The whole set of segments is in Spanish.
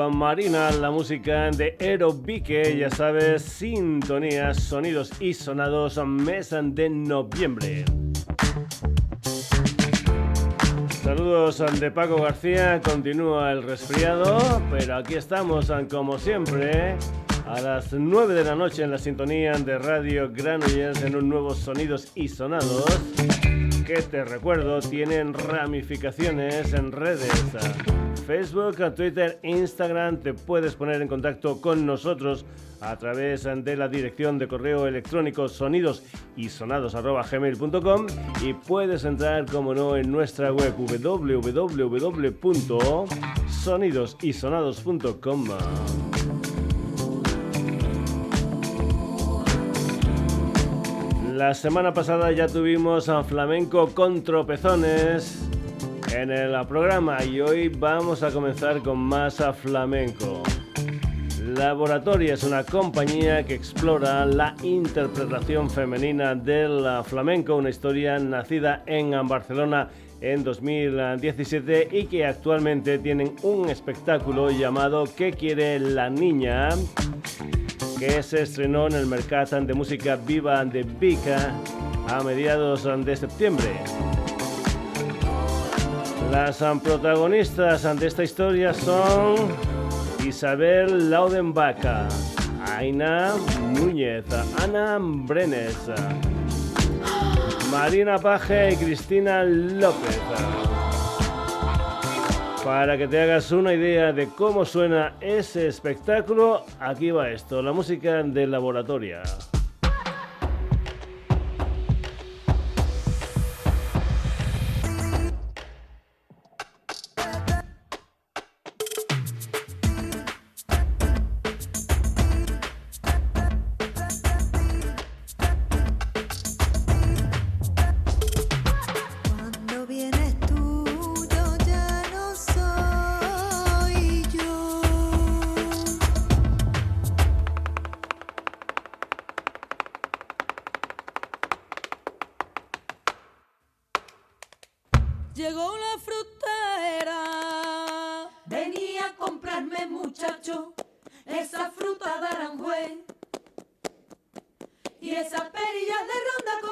Aquamarina, la música de Aerobique, ya sabes, sintonías, sonidos y sonados, mes de noviembre. Saludos de Paco García, continúa el resfriado, pero aquí estamos como siempre a las 9 de la noche en la sintonía de Radio Granollers en un nuevo Sonidos y Sonados que te recuerdo tienen ramificaciones en redes. Facebook, Twitter, Instagram, te puedes poner en contacto con nosotros a través de la dirección de correo electrónico sonidos y y puedes entrar, como no, en nuestra web www.sonidosysonados.com. La semana pasada ya tuvimos a flamenco con tropezones en el programa y hoy vamos a comenzar con más a flamenco. Laboratoria es una compañía que explora la interpretación femenina del flamenco, una historia nacida en Barcelona en 2017 y que actualmente tienen un espectáculo llamado ¿Qué quiere la niña? que se estrenó en el mercado de música viva de Vica a mediados de septiembre. Las protagonistas de esta historia son Isabel Laudenbaca, Aina Núñez, Ana Brenes, Marina Paje y Cristina López. Para que te hagas una idea de cómo suena ese espectáculo, aquí va esto, la música de laboratorio. y esa perilla de ronda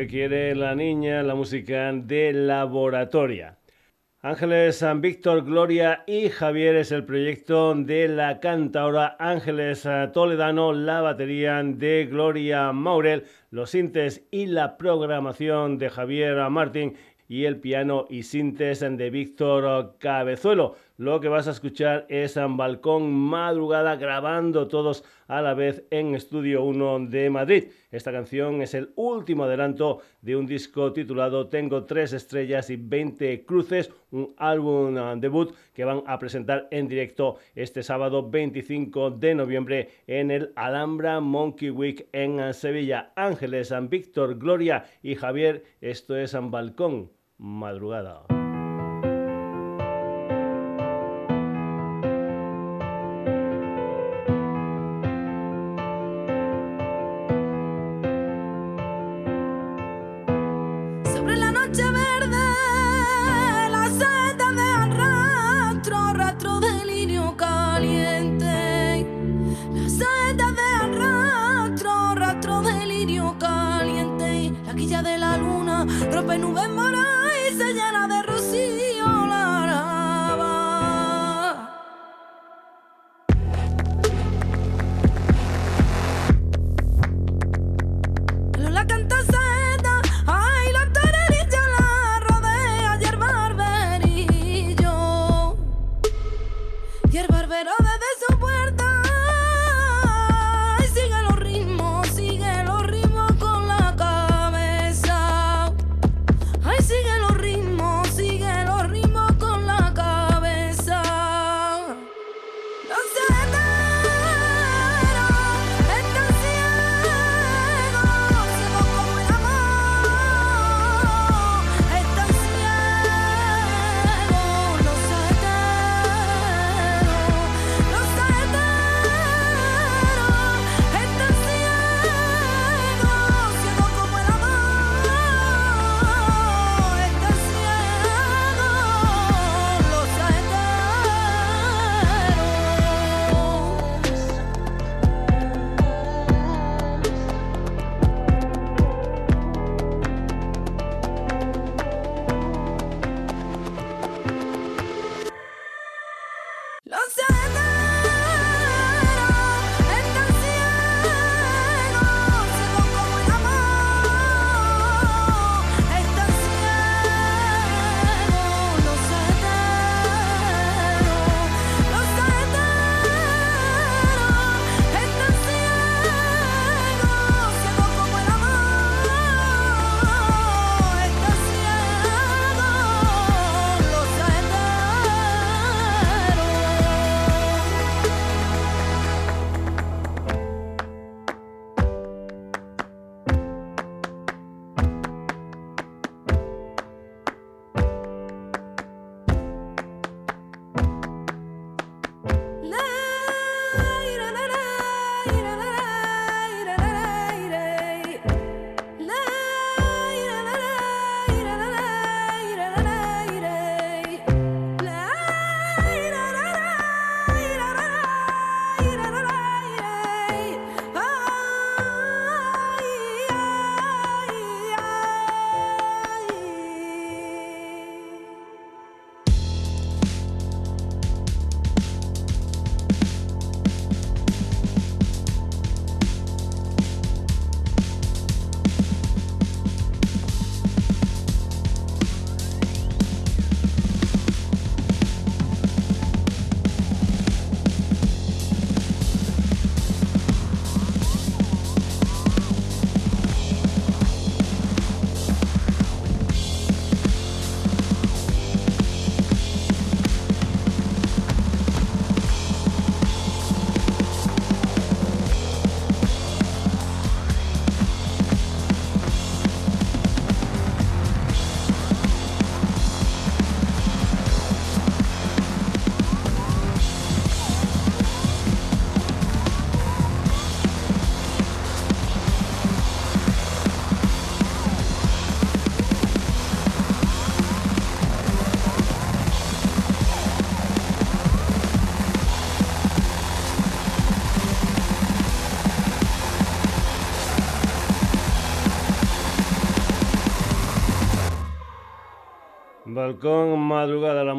¿Qué quiere la niña? La música de laboratoria. Ángeles San Víctor, Gloria y Javier es el proyecto de la cantaora Ángeles Toledano, la batería de Gloria Maurel, los sintes y la programación de Javier Martín y el piano y sintes de Víctor Cabezuelo. Lo que vas a escuchar es en Balcón Madrugada grabando todos a la vez en Estudio 1 de Madrid. Esta canción es el último adelanto de un disco titulado Tengo tres estrellas y 20 cruces, un álbum ah, debut que van a presentar en directo este sábado 25 de noviembre en el Alhambra Monkey Week en Sevilla. Ángeles, San Víctor, Gloria y Javier, esto es en Balcón Madrugada. Con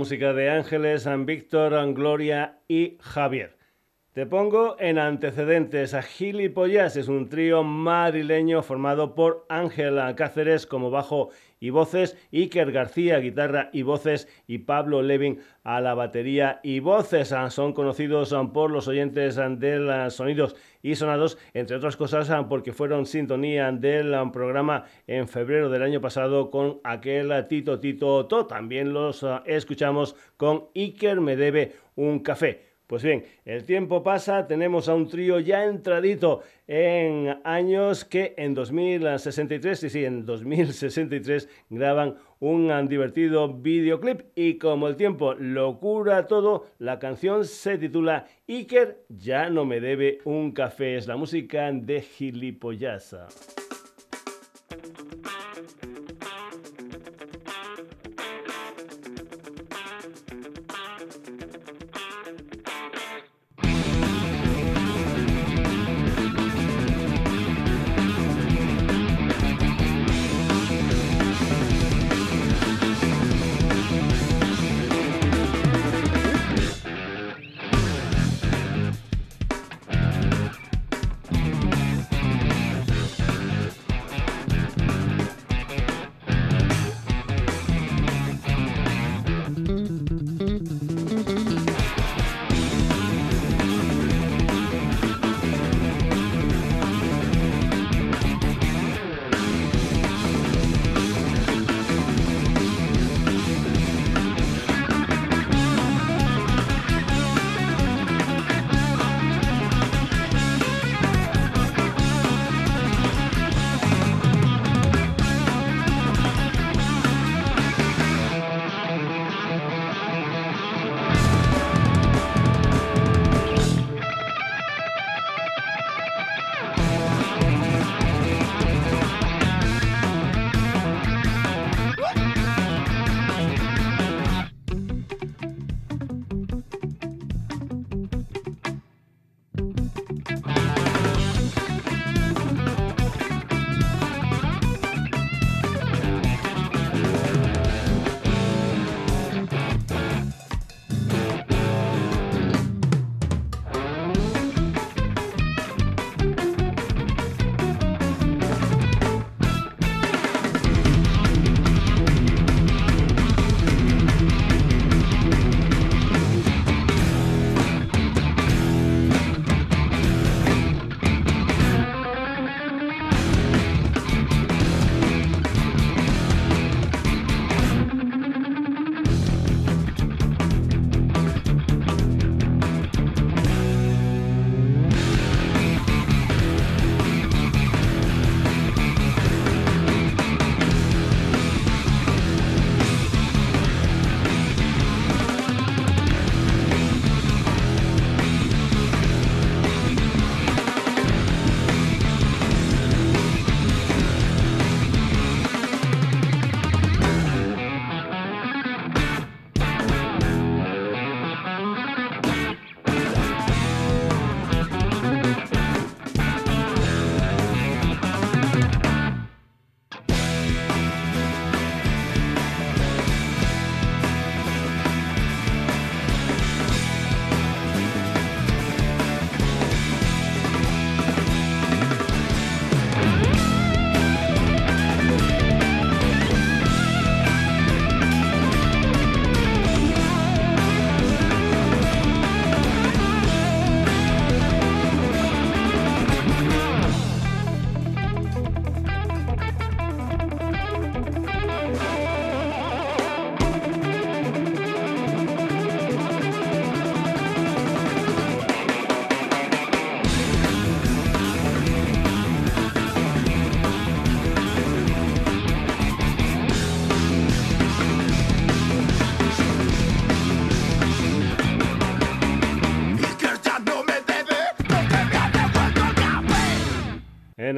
música de Ángeles, San Víctor, Gloria y Javier. Te pongo en antecedentes a Gilipollas, es un trío madrileño formado por Ángela Cáceres como bajo y voces, Iker García guitarra y voces y Pablo Levin a la batería y voces. Ah, son conocidos ah, por los oyentes ah, de sonidos y sonados, entre otras cosas porque fueron sintonía del programa en febrero del año pasado con aquel Tito Tito To. También los escuchamos con Iker Me Debe un Café. Pues bien, el tiempo pasa, tenemos a un trío ya entradito en años que en 2063, sí, sí, en 2063 graban un divertido videoclip y como el tiempo lo cura todo, la canción se titula Iker ya no me debe un café, es la música de Gilipollasa.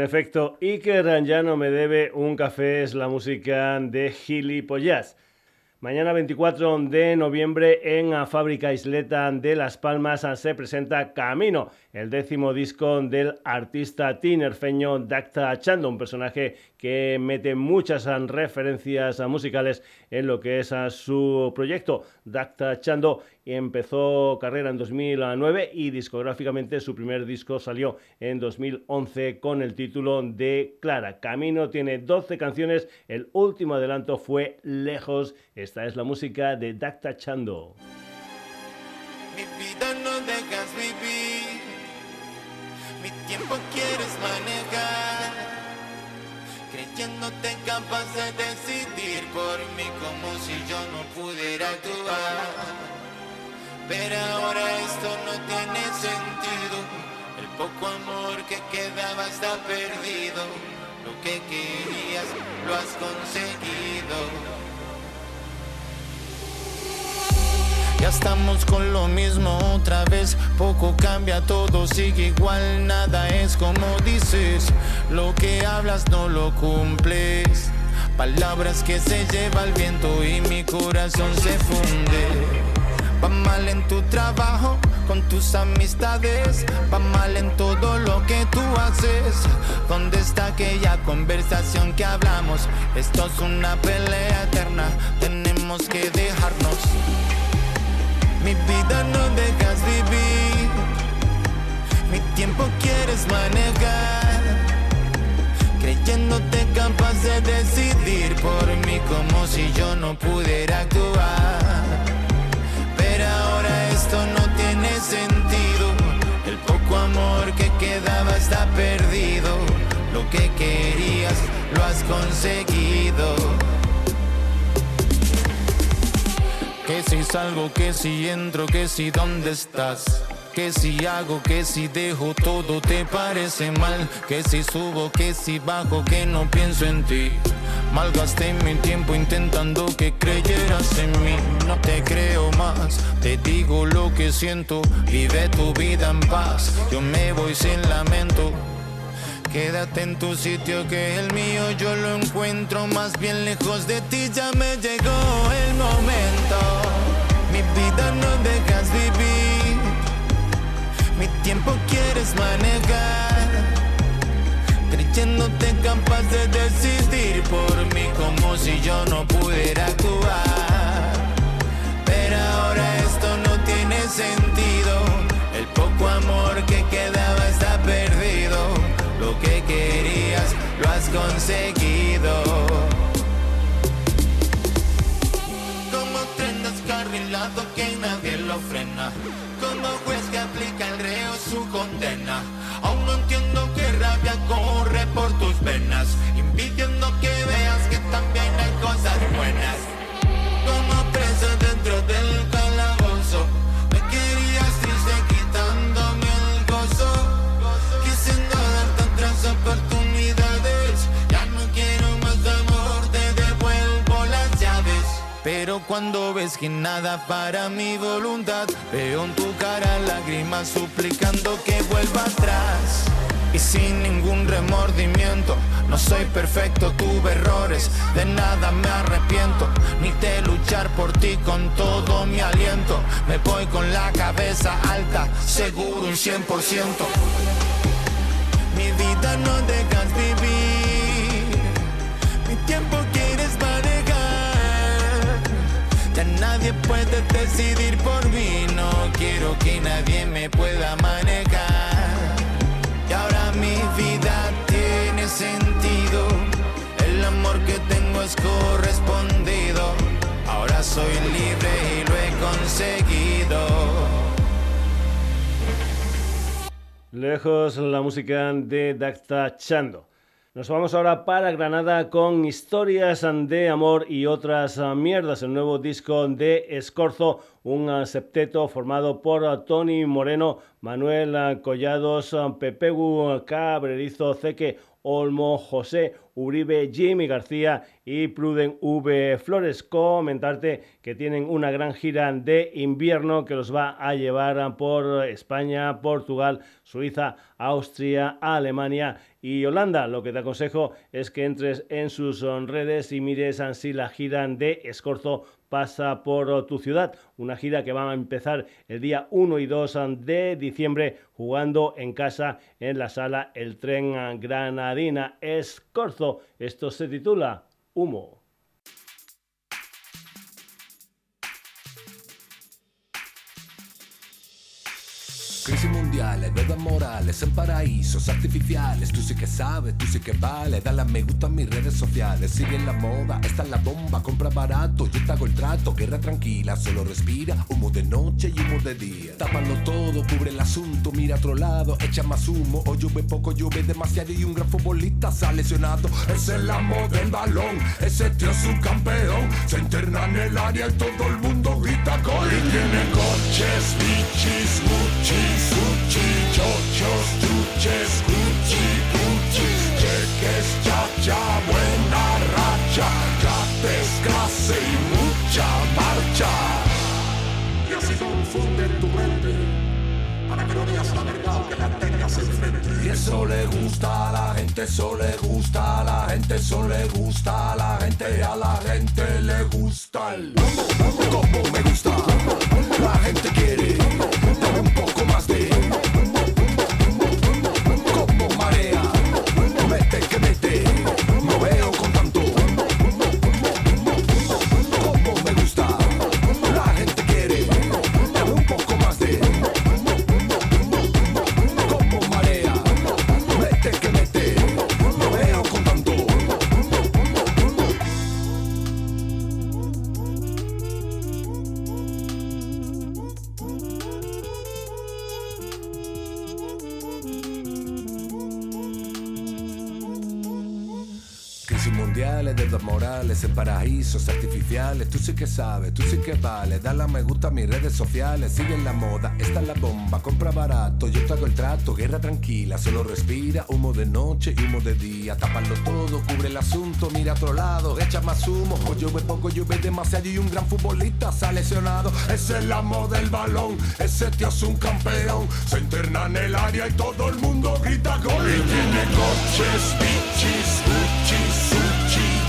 Efecto, Iker ya no me debe un café, es la música de Gilipollas. Mañana 24 de noviembre en la Fábrica Isleta de Las Palmas se presenta Camino, el décimo disco del artista tinerfeño Dacta Chando, un personaje que mete muchas referencias musicales en lo que es su proyecto. Dacta Chando empezó carrera en 2009 y discográficamente su primer disco salió en 2011 con el título de Clara. Camino tiene 12 canciones, el último adelanto fue Lejos. Esta es la música de Dacta Chando. Mi vida no dejas vivir, mi tiempo quieres manejar, creyéndote capaz de decidir por mí como si yo no pudiera actuar. Pero ahora esto no tiene sentido. El poco amor que quedaba está perdido. Lo que querías lo has conseguido. Ya estamos con lo mismo otra vez, poco cambia, todo sigue igual, nada es como dices, lo que hablas no lo cumples, palabras que se lleva el viento y mi corazón se funde. Va mal en tu trabajo, con tus amistades. Va mal en todo lo que tú haces. ¿Dónde está aquella conversación que hablamos? Esto es una pelea eterna. Tenemos que dejarnos. Mi vida no dejas vivir. Mi tiempo quieres manejar. Creyéndote capaz de decidir por mí como si yo no pudiera actuar no tiene sentido. El poco amor que quedaba está perdido. Lo que querías lo has conseguido. Que si salgo, que si entro, que si dónde estás. Que si hago, que si dejo todo te parece mal. Que si subo, que si bajo, que no pienso en ti. Malgasté mi tiempo intentando que creyeras en mí. No te creo más, te digo lo que siento. Vive tu vida en paz, yo me voy sin lamento. Quédate en tu sitio que el mío yo lo encuentro más bien lejos de ti. Ya me llegó el momento. Mi vida tiempo quieres manejar creyéndote capaz de decidir por mí como si yo no pudiera actuar. Pero ahora esto no tiene sentido, el poco amor que quedaba está perdido, lo que querías lo has conseguido. Como tren descarrilado que nadie lo frena, como juez que aplica su condena, aún no entiendo que rabia corre por tus venas, impidiendo que veas que también hay cosas buenas. Como preso dentro del cuando ves que nada para mi voluntad, veo en tu cara lágrimas suplicando que vuelva atrás y sin ningún remordimiento. No soy perfecto, tuve errores, de nada me arrepiento, ni de luchar por ti con todo mi aliento. Me voy con la cabeza alta, seguro un 100%. Mi vida no dejas vivir, mi tiempo manejar. Ya nadie puede decidir por mí, no quiero que nadie me pueda manejar mi vida tiene sentido. El amor que tengo es correspondido. Ahora soy libre y lo he conseguido. Lejos la música de Dacta Chando. Nos vamos ahora para Granada con historias de amor y otras mierdas. El nuevo disco de Escorzo, un septeto formado por Tony Moreno, Manuel Collados, Pepegu Cabrerizo, Ceque Olmo, José Uribe, Jimmy García y Pruden V Flores. Comentarte que tienen una gran gira de invierno que los va a llevar por España, Portugal, Suiza, Austria, Alemania y Holanda. Lo que te aconsejo es que entres en sus redes y mires si la gira de Escorzo pasa por tu ciudad. Una gira que va a empezar el día 1 y 2 de diciembre jugando en casa en la sala El Tren Granadina. Escorzo. Esto se titula Humo. Deudas morales en paraísos artificiales. Tú sí que sabes, tú sí que vale. Dale me gusta a mis redes sociales. Sigue la moda, esta es la bomba. Compra barato, yo te hago el trato. Guerra tranquila, solo respira. Humo de noche y humo de día. Tápalo todo, cubre el asunto. Mira a otro lado, echa más humo. O llueve poco, llueve demasiado. Y un gran futbolista sale lesionado. Es el amo del balón. Ese tío es un campeón. Se interna en el área y todo el mundo grita gol. Y tiene coches, bichis, muchis. Sushi, chochos, truches, Gucci, Gucci, cheques, chacha, buena racha, gates, clase y mucha marcha. Y así confunde tu mente, para que no veas la verdad que la tengas enfrente. Y eso le gusta a la gente, eso le gusta a la gente, eso le gusta a la gente, a la gente le gusta el como me gusta, la gente quiere un poco más de Tú sí que sabes, tú sí que vale. Dale a me gusta a mis redes sociales. Sigue la moda, esta es la bomba. Compra barato, yo te hago el trato. Guerra tranquila, solo respira. Humo de noche y humo de día. Tápalo todo, cubre el asunto. Mira a otro lado, echa más humo. O llueve poco, llueve demasiado. Y un gran futbolista ha lesionado. Es el amo del balón, ese tío es un campeón. Se interna en el área y todo el mundo grita gol. Y tiene coches, bichis, uchis,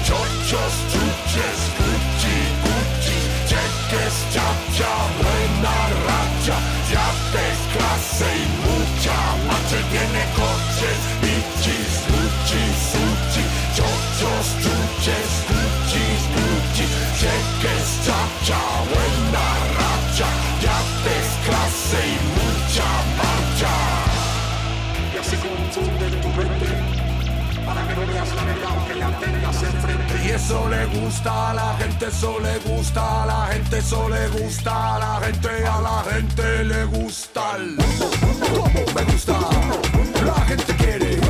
chochos, chuches, cheques, chacha, buena racha, yates, clase y mucha marcha. Tiene coches, Y eso le gusta a la gente, eso le gusta a la gente, eso le gusta a la gente, a la gente le gusta el me gusta. La gente quiere,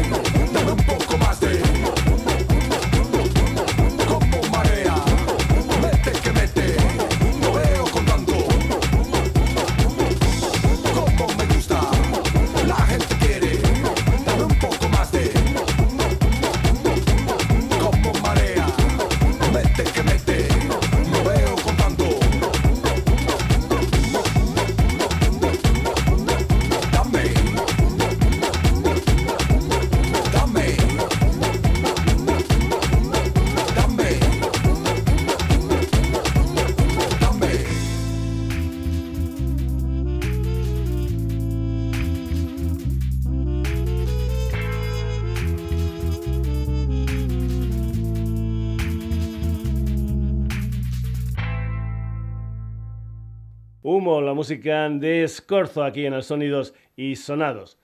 música de Scorzo aquí en el Sonidos y Sonados.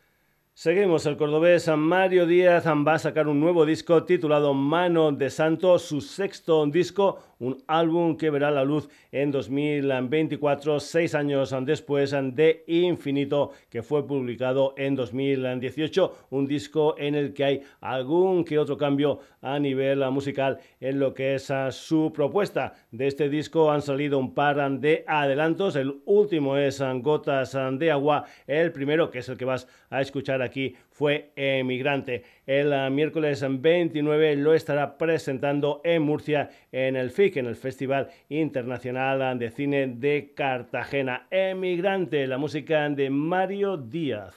Seguimos, el cordobés Mario Díaz va a sacar un nuevo disco titulado Mano de Santo, su sexto disco un álbum que verá la luz en 2024, seis años después de Infinito, que fue publicado en 2018, un disco en el que hay algún que otro cambio a nivel musical en lo que es su propuesta. De este disco han salido un par de adelantos, el último es Gotas de Agua, el primero que es el que vas a escuchar aquí fue Emigrante. El ah, miércoles 29 lo estará presentando en Murcia en el FIC, en el Festival Internacional de Cine de Cartagena. Emigrante, la música de Mario Díaz.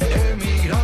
Émigrant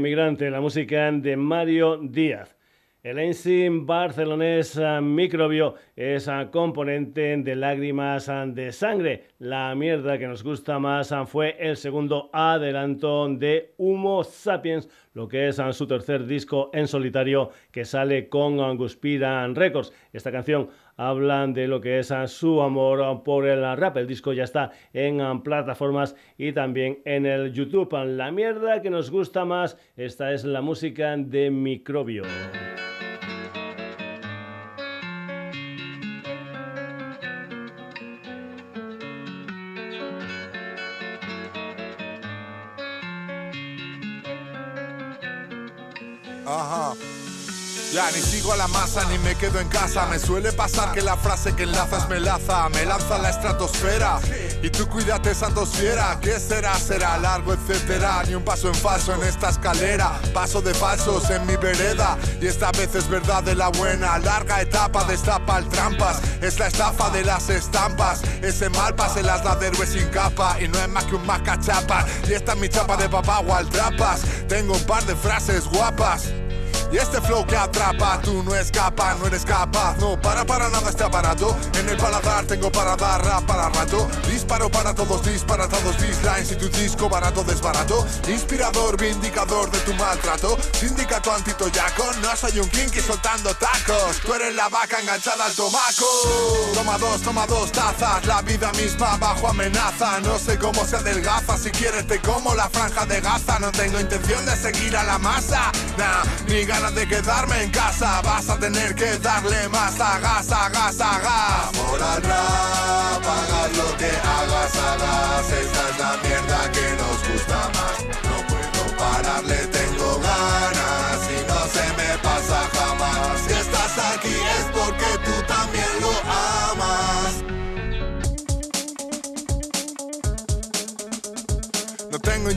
la música de Mario Díaz. El enzim barcelonés ah, Microbio es ah, componente de Lágrimas ah, de Sangre. La mierda que nos gusta más fue el segundo adelanto de Humo Sapiens, lo que es su tercer disco en solitario que sale con Anguspira Records. Esta canción hablan de lo que es su amor por el rap. El disco ya está en plataformas y también en el YouTube. La mierda que nos gusta más, esta es la música de Microbio. Ya ni sigo a la masa ni me quedo en casa. Me suele pasar que la frase que enlazas me laza, me lanza a la estratosfera. Y tú cuídate, santosfiera. ¿Qué será? Será largo, etcétera. Ni un paso en falso en esta escalera. Paso de falsos en mi vereda. Y esta vez es verdad de la buena. Larga etapa, destapa el trampas. Es la estafa de las estampas. Ese mal pase las da de sin capa. Y no es más que un macachapa. Y esta es mi chapa de papá, al trapas. Tengo un par de frases guapas. Y este flow que atrapa, tú no escapas, no eres capaz. No para para nada este aparato. En el paladar tengo para dar rap para rato. Disparo para todos, disparatados, dislines y tu disco barato desbarato. Inspirador, vindicador de tu maltrato. Sindicato antitoyaco, no soy un kinky soltando tacos. Tú eres la vaca enganchada al tomaco. Toma dos, toma dos tazas. La vida misma bajo amenaza. No sé cómo se adelgaza. Si quieres te como la franja de Gaza. No tengo intención de seguir a la masa. Nah, ni de quedarme en casa. Vas a tener que darle más. A gas, a gas, a gas Amor hagas lo que hagas, hagas Esta es la mierda que nos gusta más. No puedo pararle, tengo ganas Y no se me pasa jamás. Si estás aquí es porque tú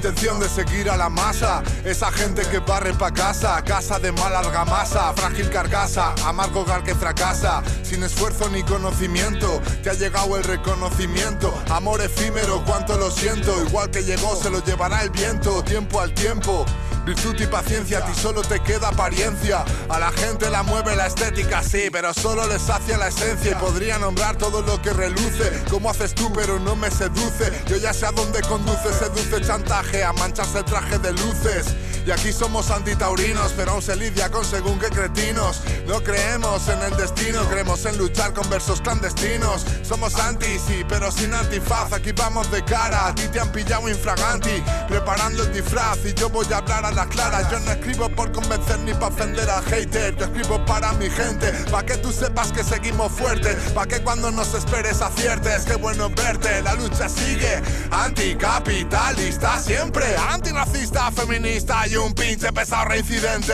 intención de seguir a la masa. Esa gente que barre pa' casa, casa de mala argamasa, frágil carcasa, amargo gar que fracasa, sin esfuerzo ni conocimiento. Te ha llegado el reconocimiento, amor efímero, cuánto lo siento. Igual que llegó, se lo llevará el viento, tiempo al tiempo. Virtud y paciencia, a ti solo te queda apariencia. A la gente la mueve la estética, sí, pero solo les sacia la esencia. Y podría nombrar todo lo que reluce. Como haces tú, pero no me seduce. Yo ya sé a dónde conduce, seduce chantaje, a mancharse el traje de luces. Y aquí somos antitaurinos, pero aún se lidia con según qué cretinos. No creemos en el destino, creemos en luchar con versos clandestinos. Somos anti, sí, pero sin antifaz. Aquí vamos de cara, a ti te han pillado infraganti, preparando el disfraz. Y yo voy a hablar a la clara. Yo no escribo por convencer ni para ofender al hater. Yo escribo para mi gente, para que tú sepas que seguimos fuertes. Para que cuando nos esperes aciertes. Qué bueno verte, la lucha sigue. Anticapitalista siempre, antirracista, feminista y un pinche pesado reincidente.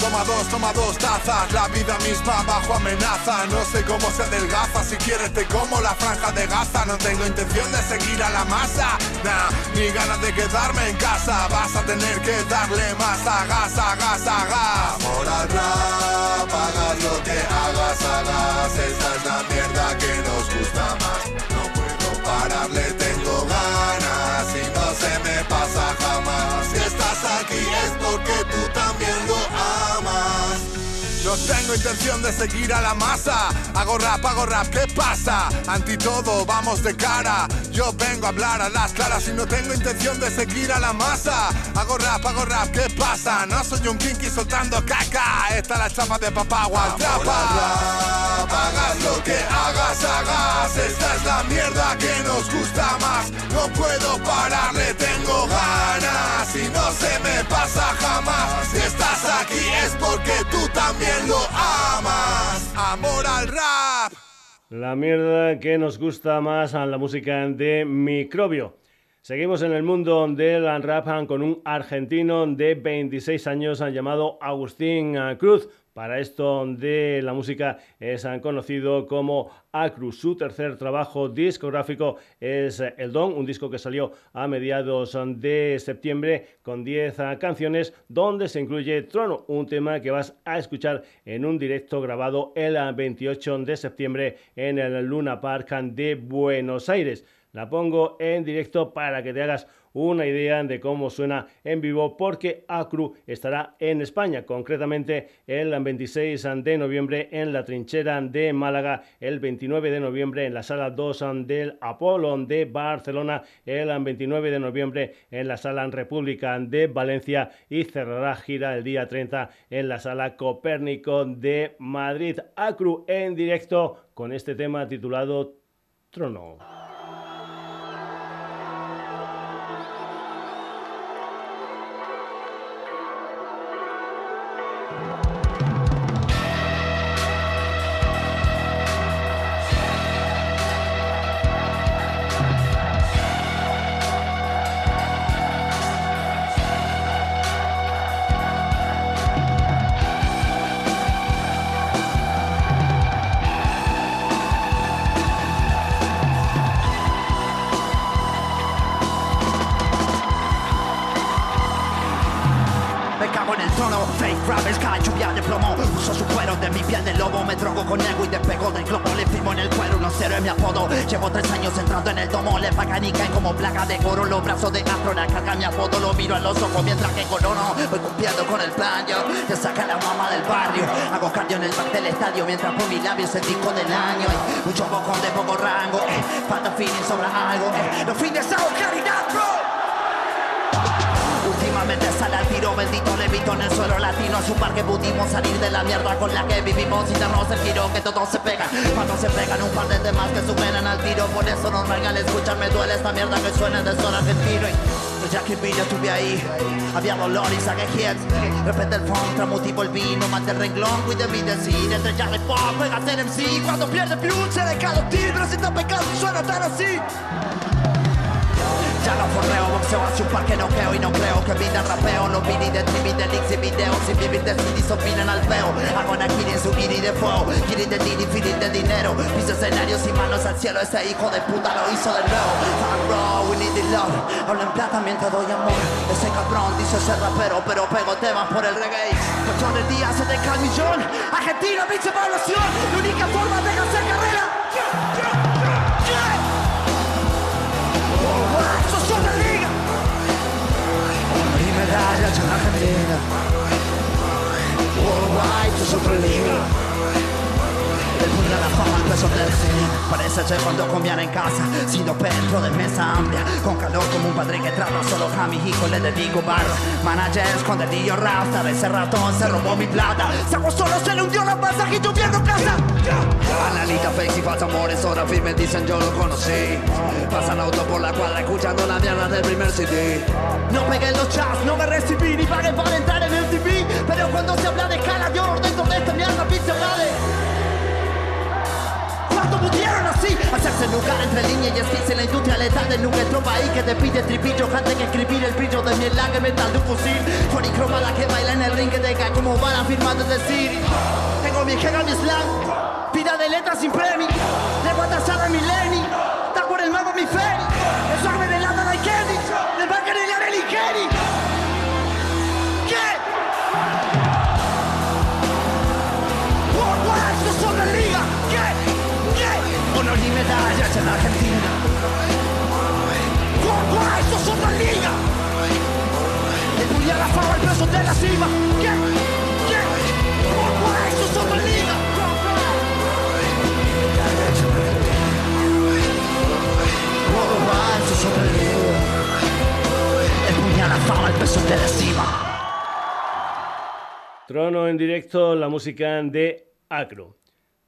Toma dos, toma dos tazas, la vida misma bajo amenaza. No sé cómo se adelgaza, si quieres te como la franja de Gaza. No tengo intención de seguir a la masa, nah, ni ganas de quedarme en casa. Vas a tener que darle más a gas, a gas, a gas. Amor al rap, hagas lo que hagas, hagas. Esta es la mierda que nos gusta más. No puedo pararle, tengo ganas y no se me pasa jamás. Si estás aquí es porque tú. No tengo intención de seguir a la masa. Hago rap, hago rap, ¿qué pasa? Anti todo, vamos de cara. Yo vengo a hablar a las claras y no tengo intención de seguir a la masa. Hago rap, hago rap, ¿qué pasa? No soy un kinky soltando caca. Esta es la chapa de papá Gualtrapa. Hagas lo que hagas, hagas. Esta es la mierda que nos gusta más. No puedo pararle, tengo ganas. Y no se me pasa jamás. Si estás aquí es porque tú también lo amas. Amor al rap. La mierda que nos gusta más a la música de Microbio. Seguimos en el mundo del rap con un argentino de 26 años llamado Agustín Cruz. Para esto de la música es conocido como Acru. Su tercer trabajo discográfico es El Don, un disco que salió a mediados de septiembre con 10 canciones donde se incluye Trono, un tema que vas a escuchar en un directo grabado el 28 de septiembre en el Luna Park de Buenos Aires. La pongo en directo para que te hagas una idea de cómo suena en vivo porque Acru estará en España, concretamente el 26 de noviembre en la trinchera de Málaga, el 29 de noviembre en la sala 2 del Apolo de Barcelona, el 29 de noviembre en la sala República de Valencia y cerrará gira el día 30 en la sala Copérnico de Madrid. Acru en directo con este tema titulado Trono. Es el disco del año. Eh. Mucho de poco rango, eh. falta feeling, sobra algo. Eh. Los fines hago caridad, bro. Últimamente sale al tiro, bendito levito en el suelo latino. Su que pudimos salir de la mierda con la que vivimos y darnos el giro que todos se pegan. Cuando se pegan un par de temas que superan al tiro, por eso no al escuchar, me duele esta mierda que suena de sol argentino. Y ya que vi, yo estuve ahí, había dolor y saqué hits. Repete el funk, tramutivo el vino, mate el renglón, cuide mi decir. Estrellas de pop, juega ser MC. Cuando pierde plus, se deja los tiros, si está pecado, suena tan así. Ya no forreo, boxeo hacia un parque noqueo Y no creo que vida rapeo No vini de trivi, de links y videos Sin vivir de CDs opinan al feo. Hago una en su y de fuego Kiri de tiri, infinito de dinero. Piso escenarios y manos al cielo Ese hijo de puta lo hizo de nuevo. Fuck bro, we need the love. Hablo en plata mientras doy amor. Ese cabrón dice ser rapero Pero pego temas por el reggae. Ocho el día se deja el Argentina, única forma de hacer carrera peso del cine Parece ser cuando comían en casa. Siendo perro de mesa amplia Con calor como un padre que trata solo a mis hijos Le dedico barra Manager con dedillo rasta Ese ratón se robó mi plata. Saco solo se le hundió la pasaje y tu pierdo casa. Analita fake y falsa amores Ahora firme dicen yo lo conocí. Pasan auto por la cuadra escuchando la mierda del primer CD No pegué los chats, no me recibí Ni pagué para entrar en el TV Pero cuando se habla de cara yo dentro así hacerse lugar entre líneas y esquirse la industria letal del nuestro país que te pide tripillo antes que escribir el brillo de mi enlace metal de un fusil. Cromada que baila en el ring que te como bala firmando de decir tengo mi jerga mi slang vida de letras sin premio lengua trazada en mi Lenny está por el mago mi ferry el sorbe de lata de Kenny del banker de la Kenny en Argentina. ¡Guau, ¡Esto es otra liga! El la fama, el peso de la cima. ¿Qué? ¿Qué? ¡Guau, ¡Esto es otra liga! Esto es otra liga. El la fama, el peso de la cima. Trono en directo, la música de Acro.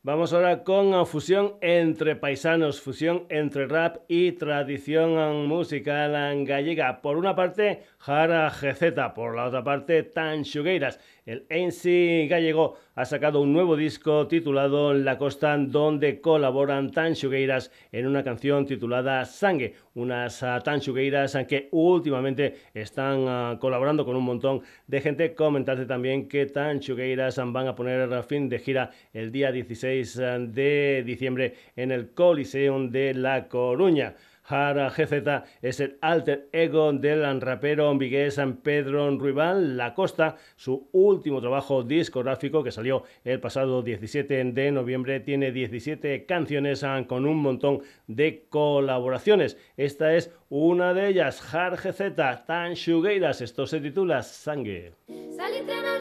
Vamos ahora con fusión entre paisanos, fusión entre rap y tradición musical gallega. Por una parte, Jara GZ, por la otra parte, Tan Xugueiras. El ANC gallego ha sacado un nuevo disco titulado La Costa, donde colaboran Tan Xugueiras en una canción titulada Sangue. Unas uh, Tan Xugueiras que últimamente están ah, colaborando con un montón de gente. Comentarte también que Tan Xugueiras van a poner fin de gira el día 16 ah, de diciembre en el Coliseum de La Coruña. Jara GZ es el alter ego del rapero vigués San Pedro Ruibal La Costa. Su último trabajo discográfico que salió el pasado 17 de noviembre tiene 17 canciones ah, con un montón de colaboraciones. Esta es una de ellas, Jar GZ, Tan Shugueiras. Esto se titula Sangue. Hay terriños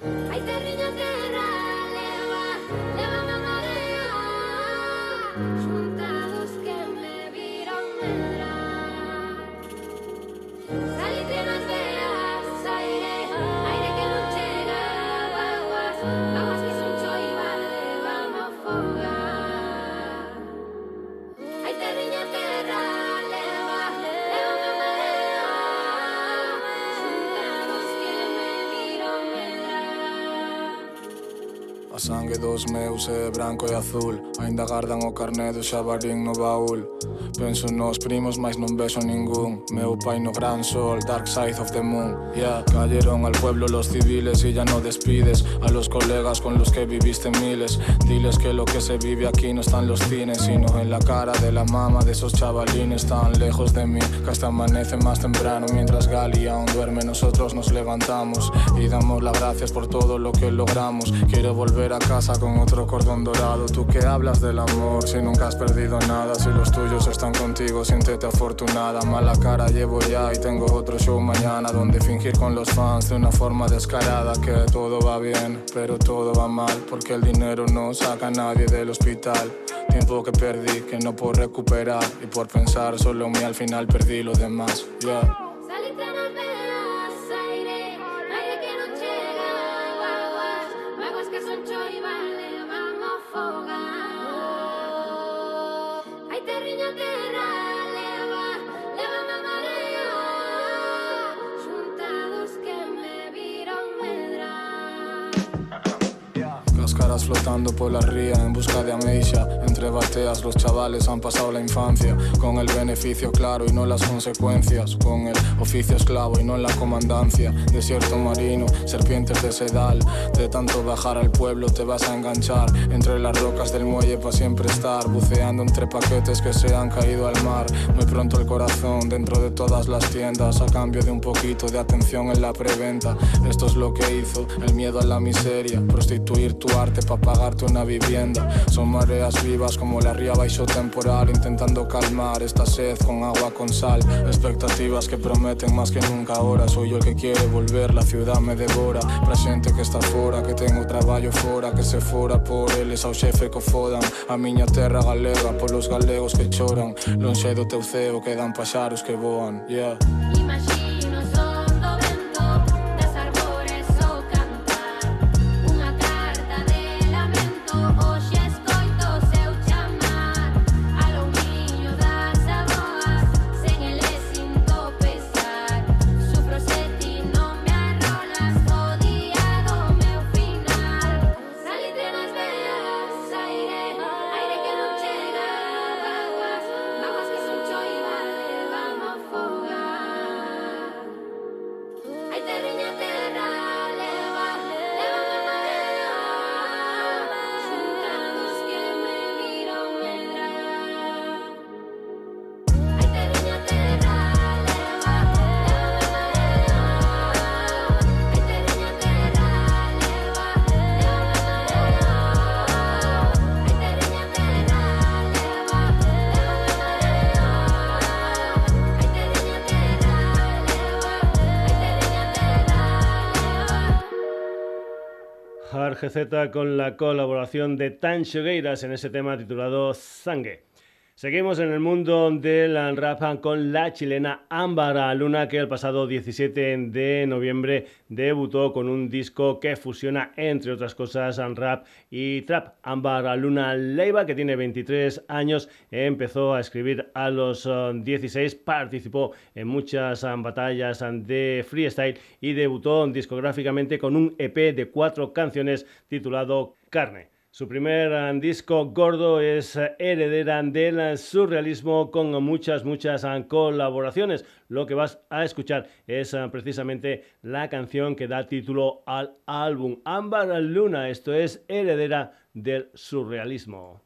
de sangue dos meus é branco e azul. Ainda gardan o carné do xabarín no baúl. Penso nos primos, mas non vexo ningún. Meu pai no gran sol, dark side of the moon. Yeah, cayeron al pueblo los civiles y ya no despides A los colegas con los que viviste miles. Diles que lo que se vive aquí no está en los cines Sino en la cara de la mama de esos chavalines tan lejos de mí Que hasta amanece más temprano Mientras Gali aún duerme, nosotros nos levantamos Y damos las gracias por todo lo que logramos. Quiero volver a casa con otro cordón dorado. Tú que hablas del amor si nunca has perdido nada. Si los tuyos están contigo, siéntete afortunada. Mala cara llevo ya y tengo otro show mañana donde fingir con los fans de una forma descarada que todo va bien, pero todo va mal porque el dinero no saca a nadie del hospital. Tiempo que perdí que no puedo recuperar y por pensar solo mí al final perdí lo demás. Flotando por la ría en busca de Ameisha. Entre bateas los chavales han pasado la infancia con el beneficio claro y no las consecuencias. Con el oficio esclavo y no la comandancia. Desierto marino, serpientes de sedal. De tanto bajar al pueblo te vas a enganchar entre las rocas del muelle para siempre estar buceando entre paquetes que se han caído al mar. Muy pronto el corazón dentro de todas las tiendas a cambio de un poquito de atención en la preventa. Esto es lo que hizo el miedo a la miseria, prostituir tu arte para una vivienda. Son mareas vivas como la ría baixo temporal, intentando calmar esta sed con agua con sal. Expectativas que prometen más que nunca ahora. Soy yo el que quiere volver, la ciudad me devora. Presente que está fora, que tengo trabajo fora, que se fora por eles ao xefe que fodan. A miña terra galega, polos galegos que choran. Lonxe do teu ceo quedan paxaros que voan, yeah. GZ con la colaboración de Tan Shogueiras en ese tema titulado Sangue. Seguimos en el mundo del rap con la chilena Ámbar Luna, que el pasado 17 de noviembre debutó con un disco que fusiona, entre otras cosas, rap y trap. Ámbar Luna Leiva, que tiene 23 años, empezó a escribir a los 16, uh, participó en muchas um, batallas de freestyle y debutó discográficamente con un EP de cuatro canciones titulado Carne. Su primer eh, disco gordo es eh, heredera del surrealismo con muchas, muchas eh, colaboraciones. Lo que vas a escuchar es precisamente la canción que da título al álbum Ámbar Luna. Esto es heredera del surrealismo.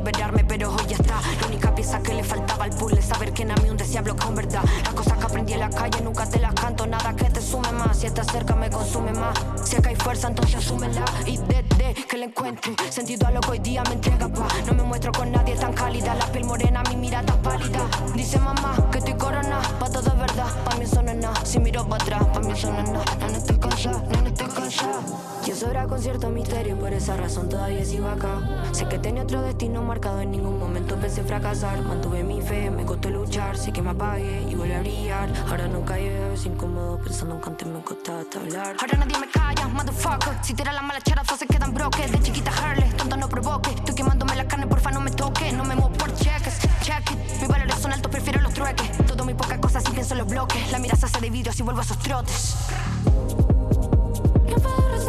Liberarme, pero hoy ya La única pieza que le faltaba al puzzle saber que en mí un decía con verdad. Las cosas que aprendí en la calle nunca te las canto, nada que te sume más. Si estás cerca me consume más. Si acá hay fuerza, entonces asúmela. Y desde que la encuentro, sentido a lo que hoy día me entrega pa. No me muestro con nadie tan cálida, la piel morena, mi mirada pálida. Dice mamá que estoy corona, pa' todo es verdad, pa' mí eso no. Si miro para atrás, pa' mí eso no es nada. No, no estoy cansada, no, no estoy cansada. Yo sobra con cierto misterio, por esa razón todavía sigo acá. Sé que tenía otro destino marcado, en ningún momento fracasar. Mantuve mi fe, me costó luchar, sé que me apague y vuelve a brillar. Ahora no caigo, a veces incómodo, pensando en antes me costaba hablar. Ahora nadie me calla, motherfucker. Si tira la mala chara, se quedan broques. De chiquita Harley, tonto no provoque. Estoy quemándome la carne, porfa no me toque. No me muevo por cheques, check it. Mis valores son altos, prefiero los trueques. Todo muy poca cosa si pienso en los bloques. La mirada se hace de vidrio si vuelvo a esos trotes. heredera del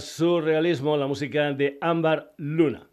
surrealismo, la música de Ámbar Luna.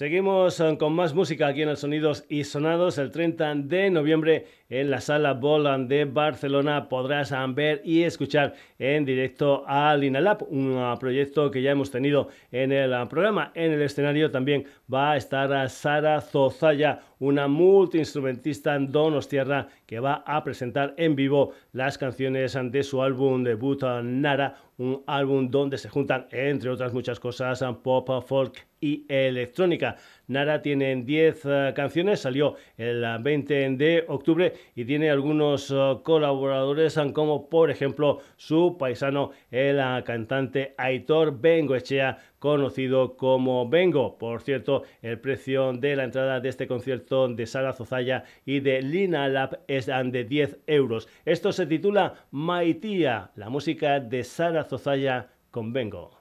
Seguimos eh, con más música aquí en el Sonidos y Sonados. El 30 de noviembre en la sala Boland de Barcelona podrás ver y escuchar en directo a Linalab, un uh, proyecto que ya hemos tenido en el uh, programa. En el escenario también va a estar Sara Zozaya, una multiinstrumentista donostiarra que va a presentar en vivo las canciones de su álbum debut Nara, un álbum donde se juntan, entre otras muchas cosas, pop, folk y electrónica. Nara tiene 10 eh, canciones, salió el 20 eh, de octubre y tiene algunos eh, colaboradores como por ejemplo su paisano, el cantante Aitor Bengoechea, conocido como Bengo. Por cierto, el precio de la entrada de este concierto de Sara Zozaya y de Lina Lab es de 10 euros. Esto se titula Maitía, la música de Sara Zozaya con Bengo.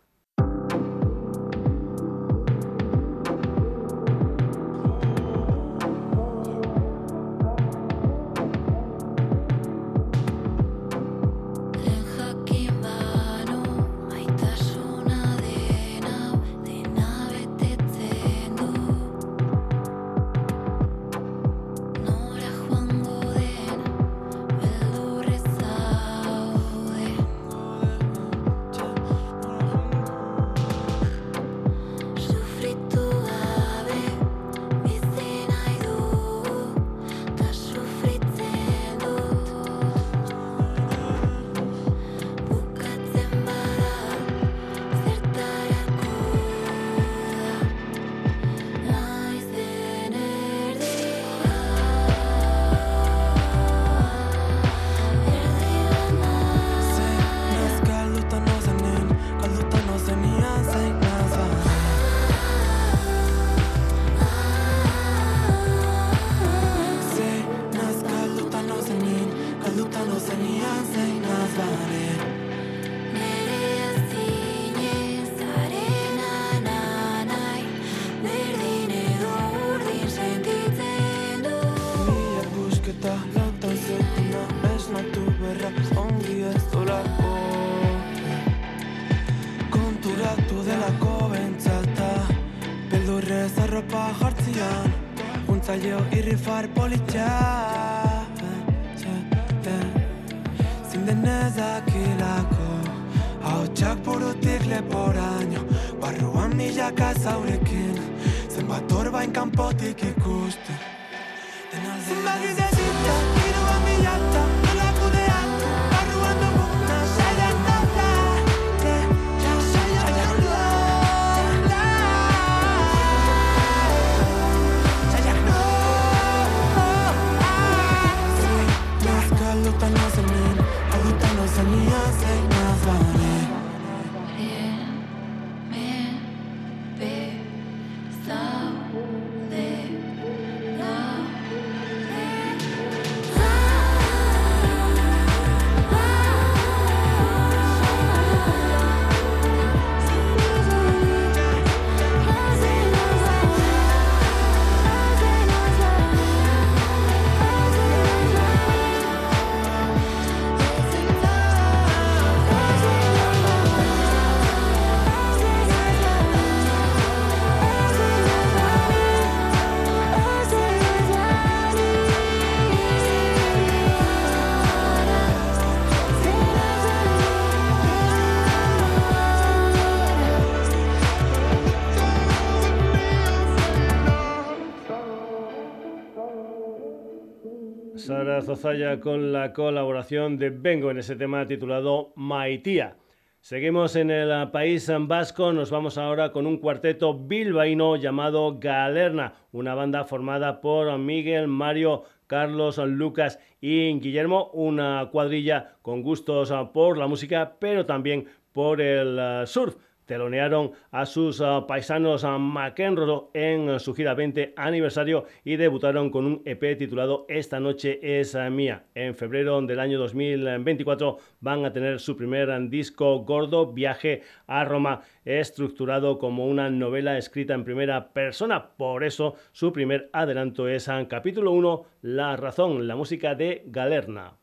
Con la colaboración de Bengo en ese tema titulado Maitía. Seguimos en el país vasco, nos vamos ahora con un cuarteto bilbaíno llamado Galerna, una banda formada por Miguel, Mario, Carlos, Lucas y Guillermo, una cuadrilla con gustos por la música, pero también por el surf telonearon a sus ah, paisanos ah, McEnroe en ah, su gira 20 aniversario y debutaron con un EP titulado Esta noche es mía. En febrero del año 2024 van a tener su primer disco gordo, Viaje a Roma, estructurado como una novela escrita en primera persona. Por eso su primer adelanto es en capítulo 1, La razón, la música de Galerna.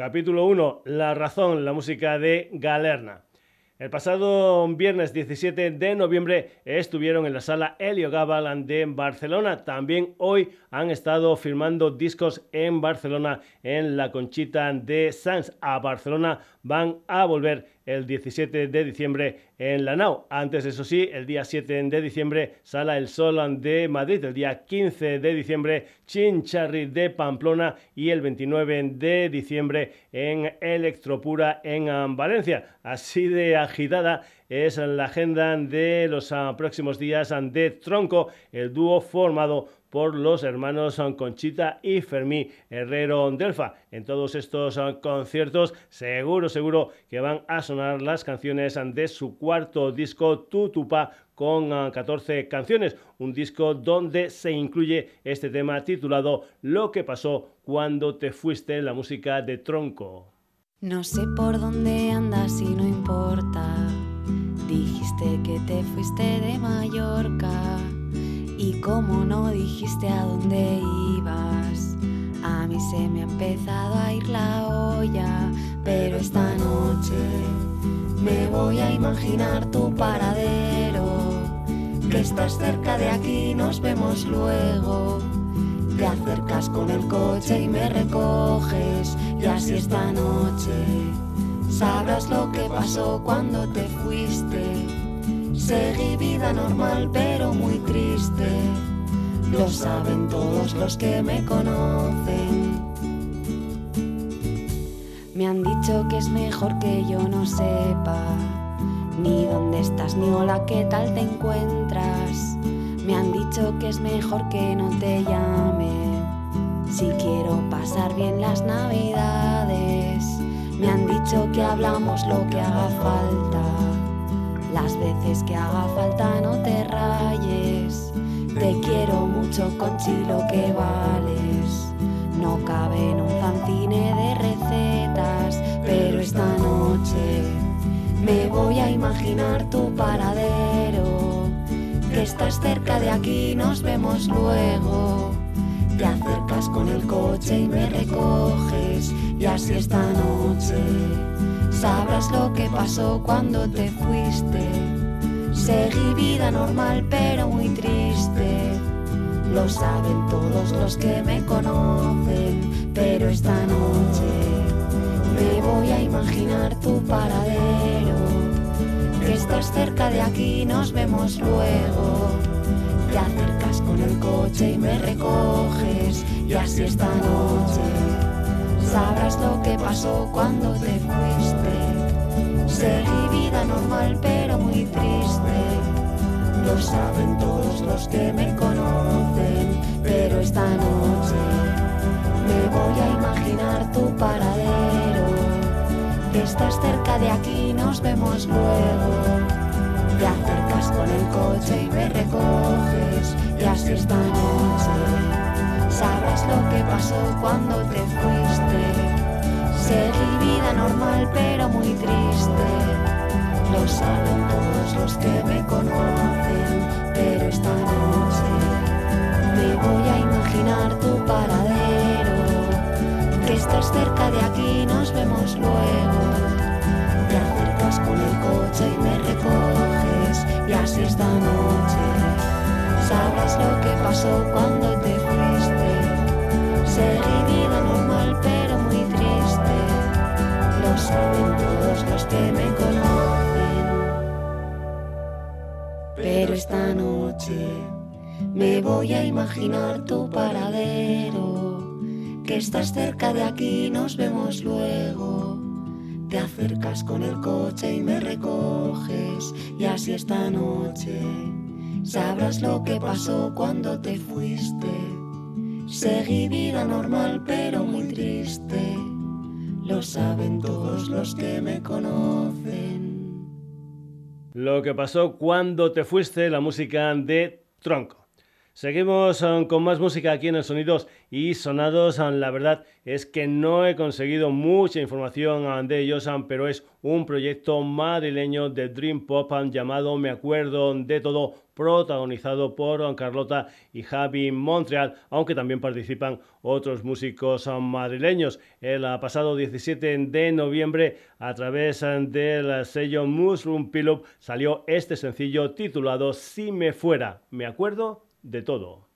Capítulo 1. La razón, la música de Galerna. El pasado viernes 17 de noviembre estuvieron en la sala Helio Gabalan de Barcelona. También hoy han estado firmando discos en Barcelona en la Conchita de Sanz. A Barcelona van a volver el 17 de diciembre en la NAU. Antes, eso sí, el día 7 de diciembre sala El Sol de Madrid, el día 15 de diciembre Chincharri de Pamplona y el 29 de diciembre en Electropura en Valencia. Así de agitada es la agenda de los ah, próximos días de Tronco, el dúo formado por los hermanos Conchita y Fermí Herrero Delfa. En todos estos conciertos seguro, seguro que van a sonar las canciones de su cuarto disco Tutupa con 14 canciones, un disco donde se incluye este tema titulado Lo que pasó cuando te fuiste en la música de Tronco. No sé por dónde andas y no importa. Dijiste que te fuiste de Mallorca y como no dijiste a dónde ibas, a mí se me ha empezado a ir la olla, pero esta noche me voy a imaginar tu paradero, que estás cerca de aquí, nos vemos luego. Te acercas con el coche y me recoges y así esta noche sabrás lo que pasó cuando te fuiste Seguí vida normal pero muy triste. Lo saben todos los que me conocen. Me han dicho que es mejor que yo no sepa ni dónde estás ni hola qué tal te encuentras. Me han dicho que es mejor que no te llame si quiero pasar bien las navidades. Me han dicho que hablamos lo que haga falta las veces que haga falta no te rayes. Te quiero mucho, con chilo que vales. No cabe en un fanzine de recetas, pero esta noche me voy a imaginar tu paradero. Que estás cerca de aquí, nos vemos luego. Te acercas con el coche y me recoges, y así esta noche sabrás lo que pasó cuando te fuiste. Seguí vida normal pero muy triste. Lo saben todos los que me conocen, pero esta noche me voy a imaginar tu paradero. Que estás cerca de aquí, nos vemos luego. Te acercas con el coche y me recoges, y así esta noche sabrás lo que pasó cuando te fuiste. Seguí vida normal pero muy triste. Lo saben todos los que me conocen, pero esta noche me voy a imaginar tu paradero. Estás cerca de aquí, nos vemos luego. Te acercas con el coche y me recoges, y así esta noche sabrás lo que pasó cuando te fuiste. Seguí vida normal pero muy triste. Lo saben todos los que me conocen, pero esta noche me voy a imaginar tu paradero. Que estás cerca de aquí, nos vemos luego. Te acercas con el coche y me recoges, y así esta noche sabrás lo que pasó cuando te fuiste. Seguí vida normal pero muy triste. Lo saben todos los que me conocen. Pero esta noche me voy a imaginar tu paradero. Que estás cerca de aquí, nos vemos luego. Te acercas con el coche y me recoges. Y así esta noche sabrás lo que pasó cuando te fuiste Seguí vida normal pero muy triste. Lo saben todos los que me conocen. Lo que pasó cuando te fuiste, la música de Tronco. Seguimos um, con más música aquí en el Sonidos y Sonados. Um, la verdad es que no he conseguido mucha información um, de ellos, pero es un proyecto madrileño de Dream Pop llamado Me Acuerdo de Todo, protagonizado por Carlota y Javi Montreal, aunque también participan otros músicos madrileños. El pasado 17 de noviembre, a través del sello Mushroom Pillow, salió este sencillo titulado Si me fuera. Me acuerdo de todo.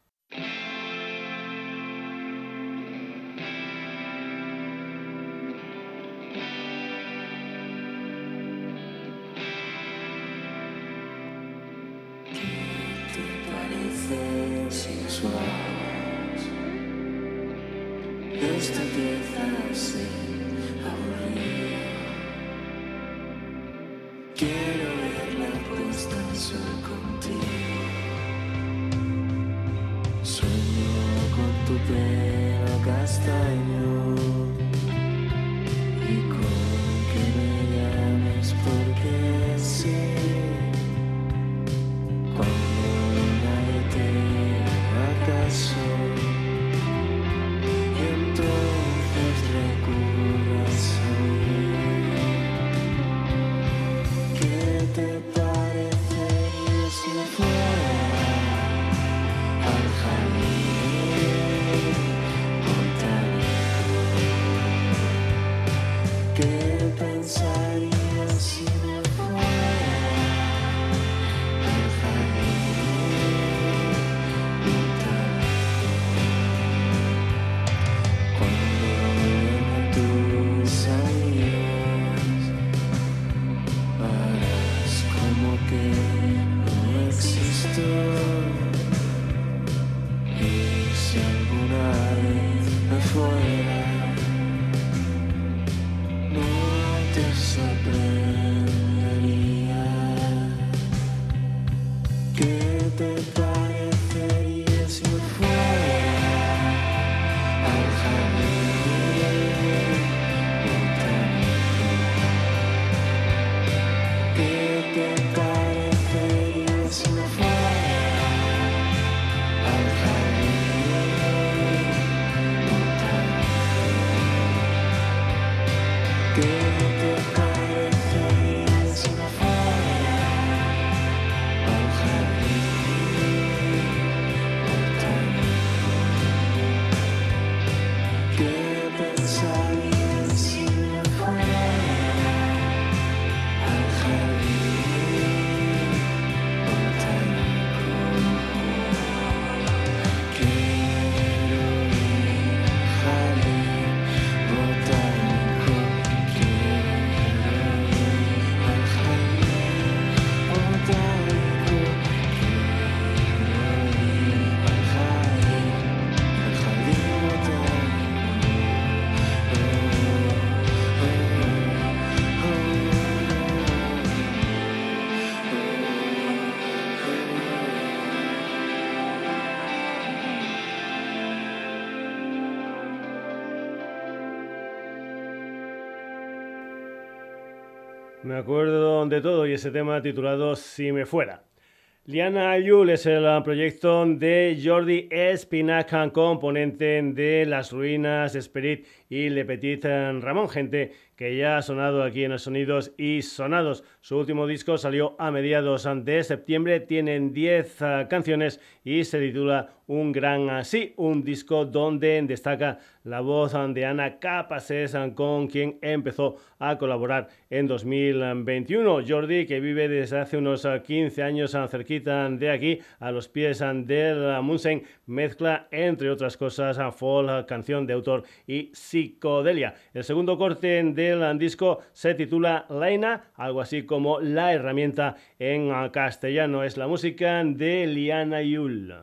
Me acuerdo de todo y ese tema titulado Si me fuera. Liana Ayul es el proyecto de Jordi Espinaca, componente de Las Ruinas, Spirit y Le Petit Ramón, gente que ya ha sonado aquí en los Sonidos y Sonados. Su último disco salió a mediados de septiembre, tienen 10 ah, canciones y se titula Un Gran Así, un disco donde destaca la voz de Ana Capaces, con quien empezó a colaborar en 2021. Jordi, que vive desde hace unos 15 años cerquita de aquí, a los pies del Munsen, mezcla, entre otras cosas, folk, canción de autor y psicodelia. El segundo corte de el disco se titula Laina, algo así como la herramienta en castellano. Es la música de Liana Yul.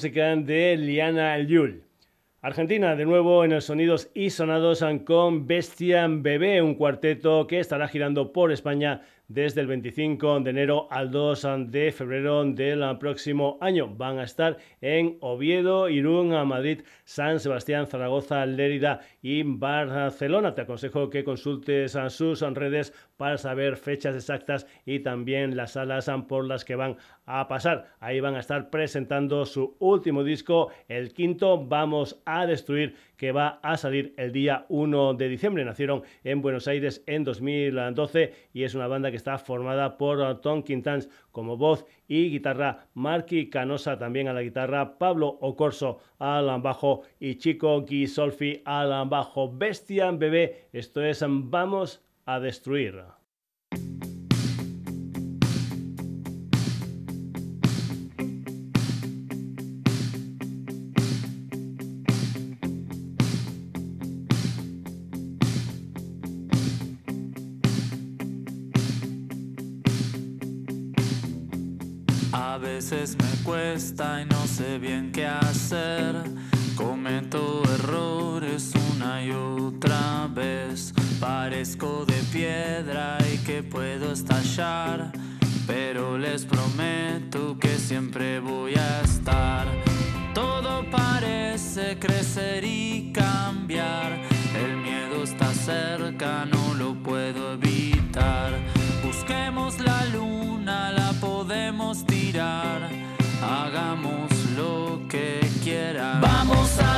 Música de Liana Yul. Argentina, de nuevo en el Sonidos y Sonados con Bestia Bebé, un cuarteto que estará girando por España desde el 25 de enero al 2 de febrero del próximo año. Van a estar en Oviedo, Irún, Madrid, San Sebastián, Zaragoza, Lérida y Barcelona. Te aconsejo que consultes a sus redes para saber fechas exactas y también las salas por las que van a pasar. Ahí van a estar presentando su último disco, el quinto, Vamos a Destruir, que va a salir el día 1 de diciembre. Nacieron en Buenos Aires en 2012 y es una banda que está formada por Tom Quintans como voz y guitarra, Marky Canosa también a la guitarra, Pablo Ocorso al bajo y Chico Ghisolfi al bajo. Bestia Bebé, esto es Vamos a Destruir. Y no sé bien qué hacer. Cometo errores una y otra vez. Parezco de piedra y que puedo estallar. Pero les prometo que siempre voy a estar. Todo parece crecer y cambiar. Hagamos lo que quieran. Vamos a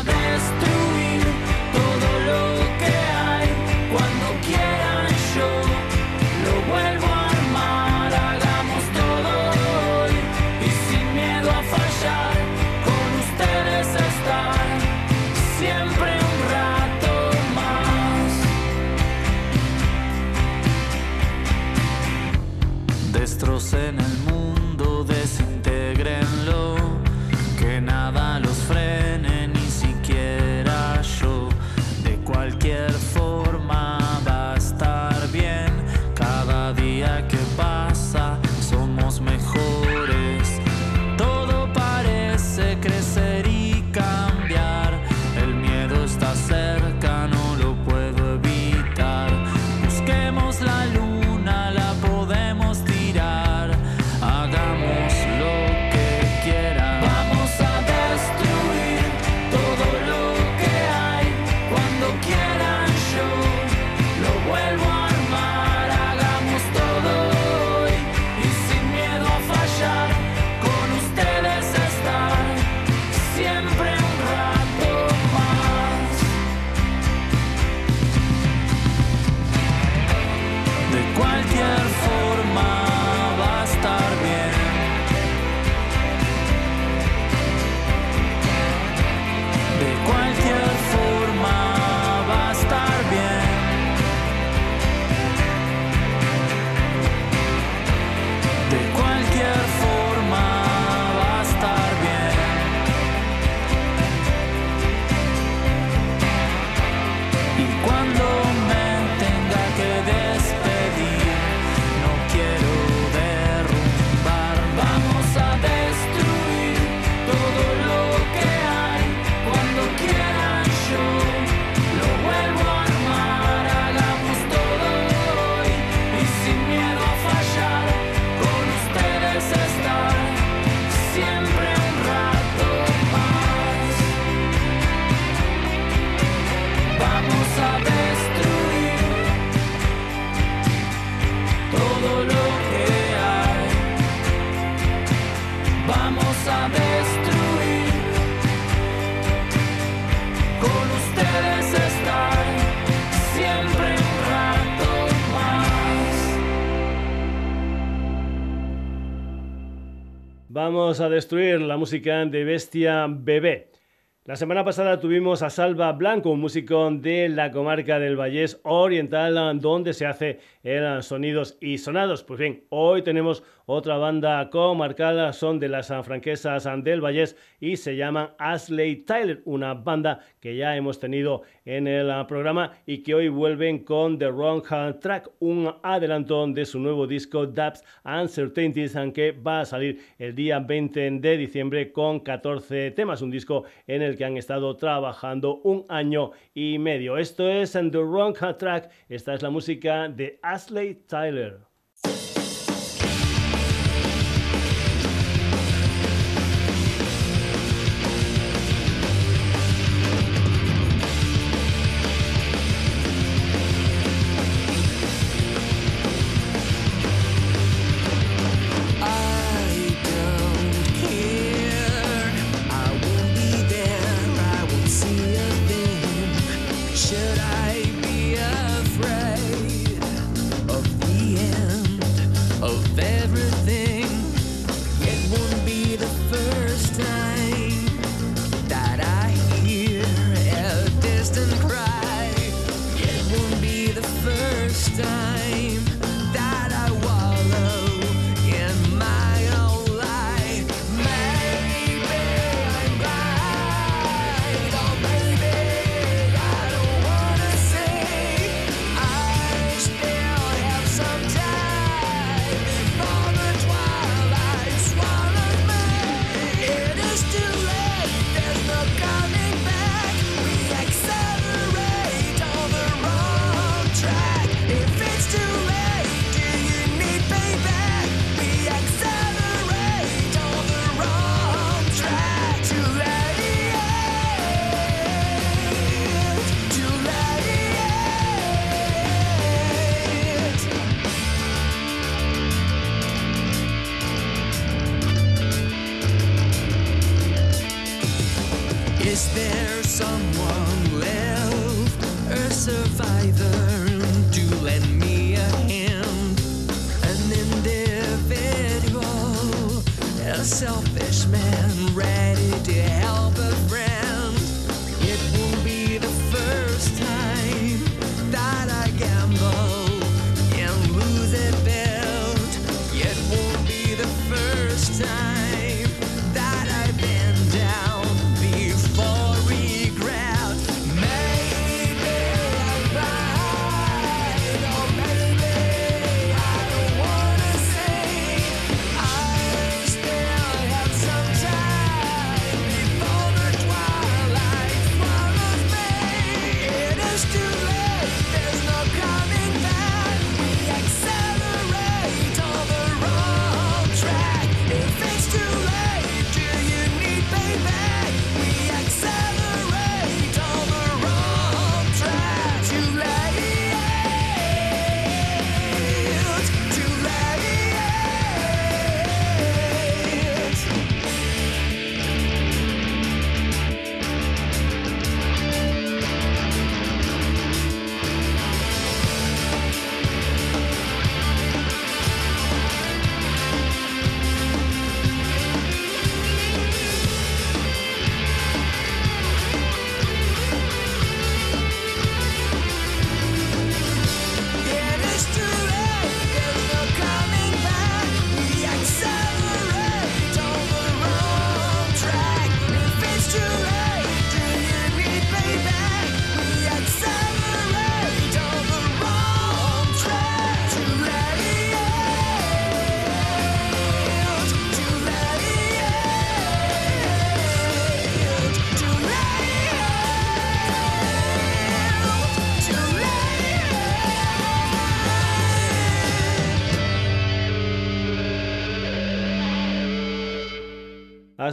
vamos a destruir la música de Bestia Bebé. La semana pasada tuvimos a Salva Blanco, un músico de la comarca del Vallés Oriental, donde se hace sonidos y sonados. Pues bien, hoy tenemos otra banda comarcal, son de las franquesas del Vallés y se llaman Ashley Tyler, una banda que ya hemos tenido en el programa y que hoy vuelven con The Wrong Track, un adelanto de su nuevo disco Dubs Uncertainties, que va a salir el día 20 de diciembre con 14 temas, un disco en el que han estado trabajando un año y medio. Esto es The Wrong Track, esta es la música de Ashley Tyler.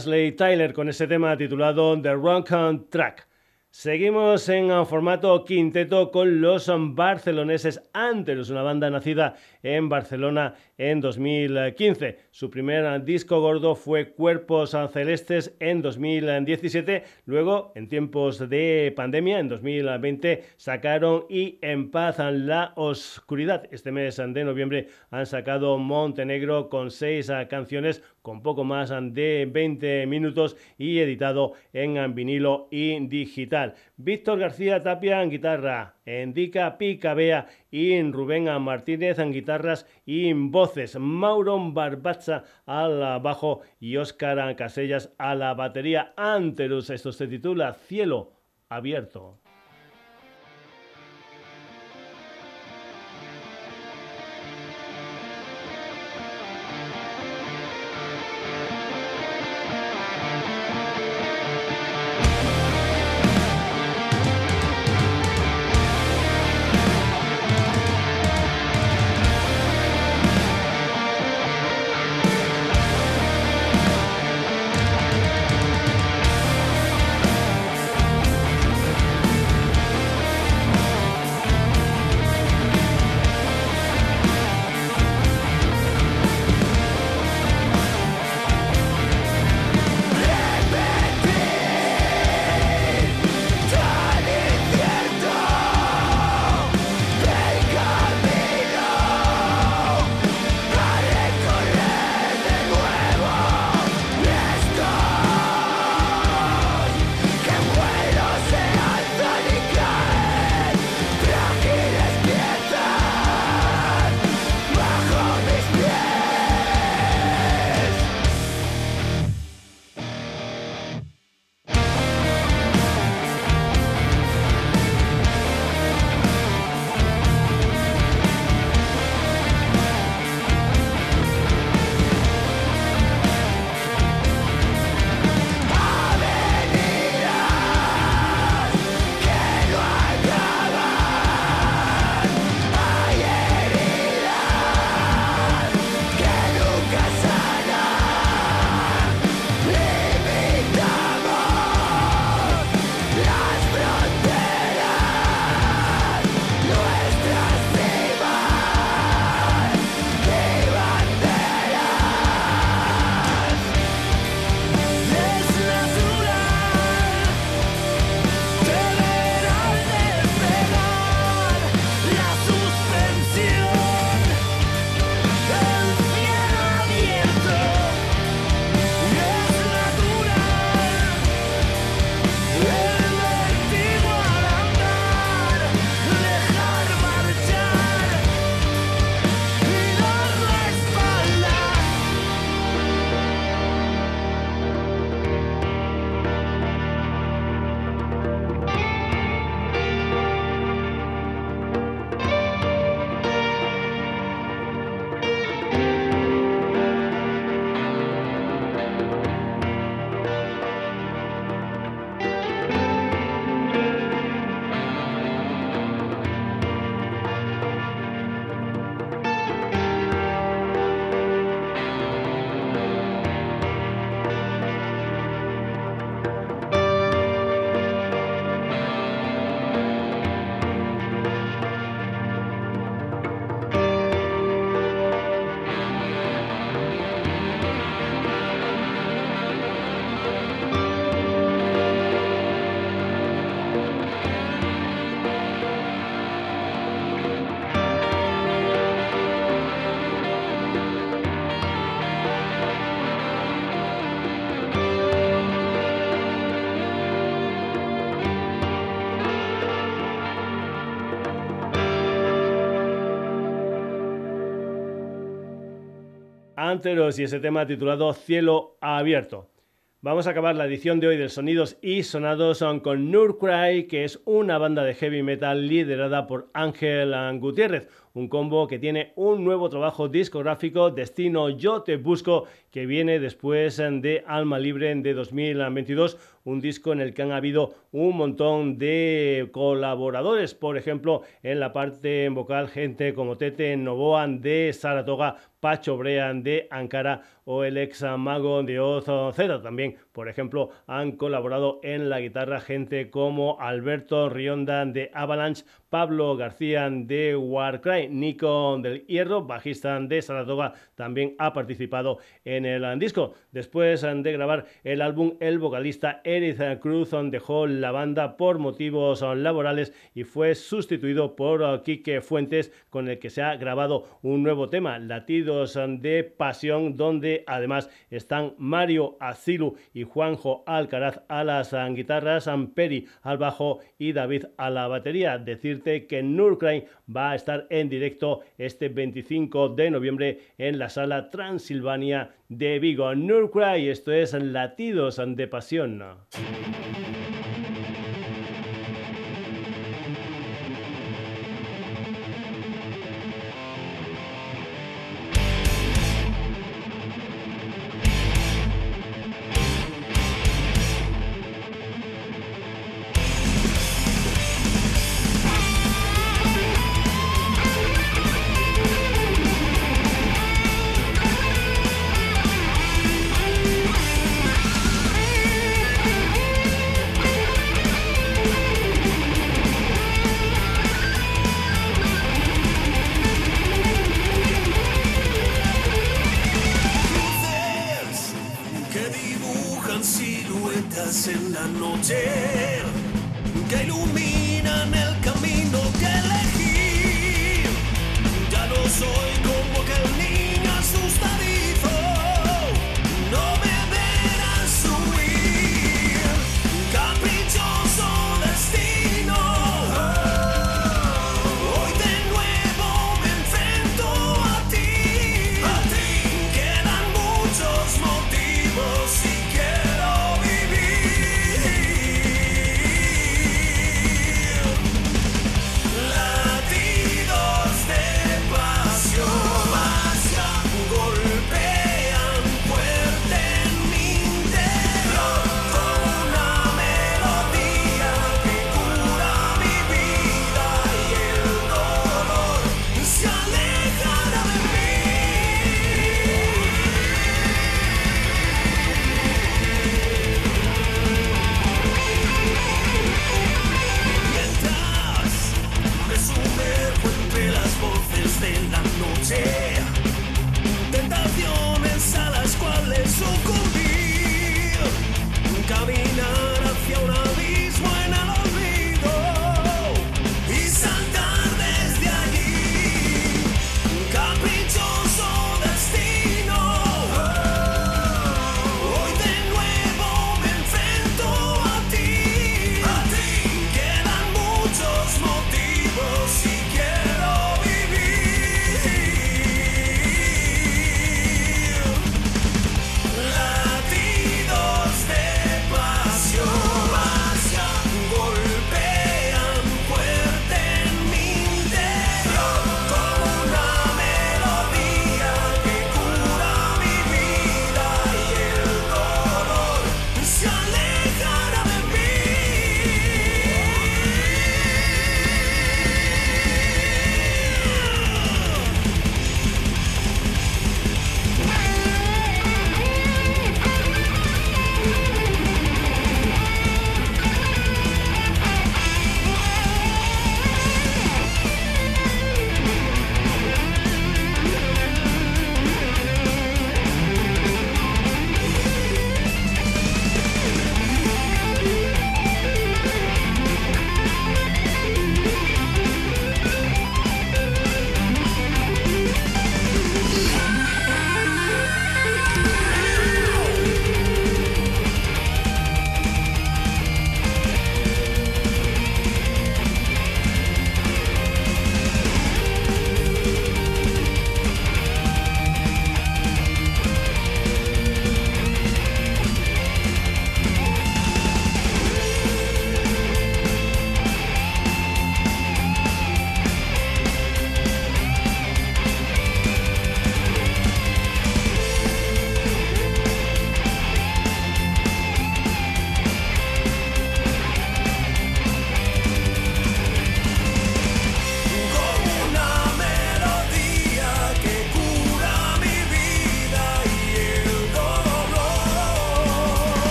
Ashley Tyler con ese tema titulado The Wrong Track. Seguimos en formato quinteto con los barceloneses Antelus, una banda nacida en Barcelona en 2015. Su primer disco gordo fue Cuerpos Celestes en 2017. Luego, en tiempos de pandemia, en 2020, sacaron Y en paz la oscuridad. Este mes de noviembre han sacado Montenegro con seis canciones con poco más de 20 minutos y editado en vinilo y digital. Víctor García Tapia en guitarra, Endica Picabea y Rubén Martínez en guitarras y voces, Mauro Barbaza al bajo y Óscar Casellas a la batería. Anterus, esto se titula Cielo Abierto. Y ese tema titulado Cielo Abierto. Vamos a acabar la edición de hoy de Sonidos y Sonados con Nurcry, que es una banda de heavy metal liderada por Ángel Gutiérrez, un combo que tiene un nuevo trabajo discográfico, Destino Yo Te Busco, que viene después de Alma Libre de 2022, un disco en el que han habido un montón de colaboradores, por ejemplo, en la parte vocal, gente como Tete Novoan de Saratoga, Pacho Brean de Ankara o el ex mago de Oz Z, también Por ejemplo, han colaborado en la guitarra gente como Alberto Rionda de Avalanche, Pablo García de Warcry, Nico del Hierro, bajista de Saratoga, también ha participado en el disco. Después de grabar el álbum, el vocalista Eric Cruz dejó la banda por motivos laborales y fue sustituido por Quique Fuentes, con el que se ha grabado un nuevo tema, Latidos de Pasión, donde además están Mario Azilu y Juanjo Alcaraz a las guitarras, Amperi al bajo y David a la batería. Decirte que Nurcrain va a estar en directo este 25 de noviembre en la sala Transilvania de Vigo. Nurcry, esto es Latidos de Pasión.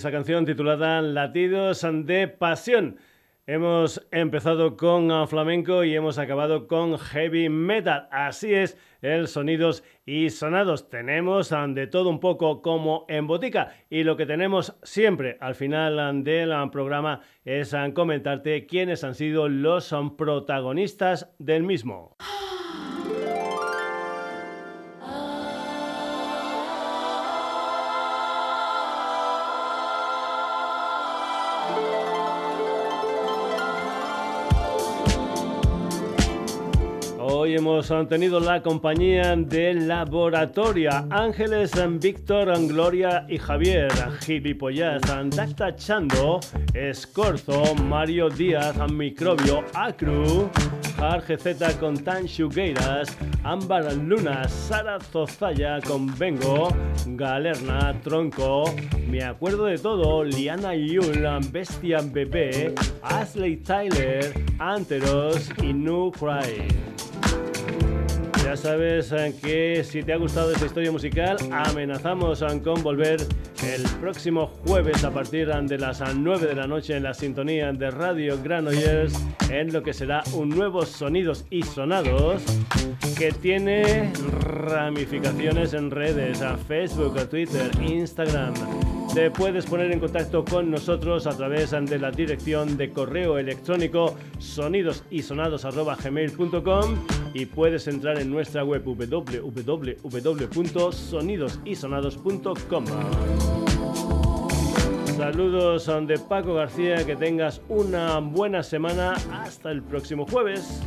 Esa canción titulada Latidos de Pasión. Hemos empezado con flamenco y hemos acabado con heavy metal. Así es, el sonidos y sonados. Tenemos de todo un poco como en botica y lo que tenemos siempre al final del programa es comentarte quiénes han sido los protagonistas del mismo. Hemos tenido la compañía de Laboratoria, Ángeles, Víctor, Gloria y Javier, Gilipollas, Dacta Chando, Escorzo, Mario Díaz, Microbio, Acru, Z con Tan Shugueiras, Ámbar Luna, Sara Zozaya con Vengo, Galerna, Tronco, Me Acuerdo de Todo, Liana Yul, Bestia Bebé, Ashley Tyler, Anteros y New Cry. Ya sabes eh, que si te ha gustado esta historia musical, amenazamos con volver el próximo jueves a partir de las 9 de la noche en la sintonía de Radio Granollers en lo que será un nuevo Sonidos y Sonados que tiene ramificaciones en redes, a Facebook, a Twitter, Instagram. Te puedes poner en contacto con nosotros a través de la dirección de correo electrónico sonidosisonados.gmail.com y puedes entrar en nuestra web www.sonidosisonados.com. Saludos de Paco García, que tengas una buena semana. Hasta el próximo jueves.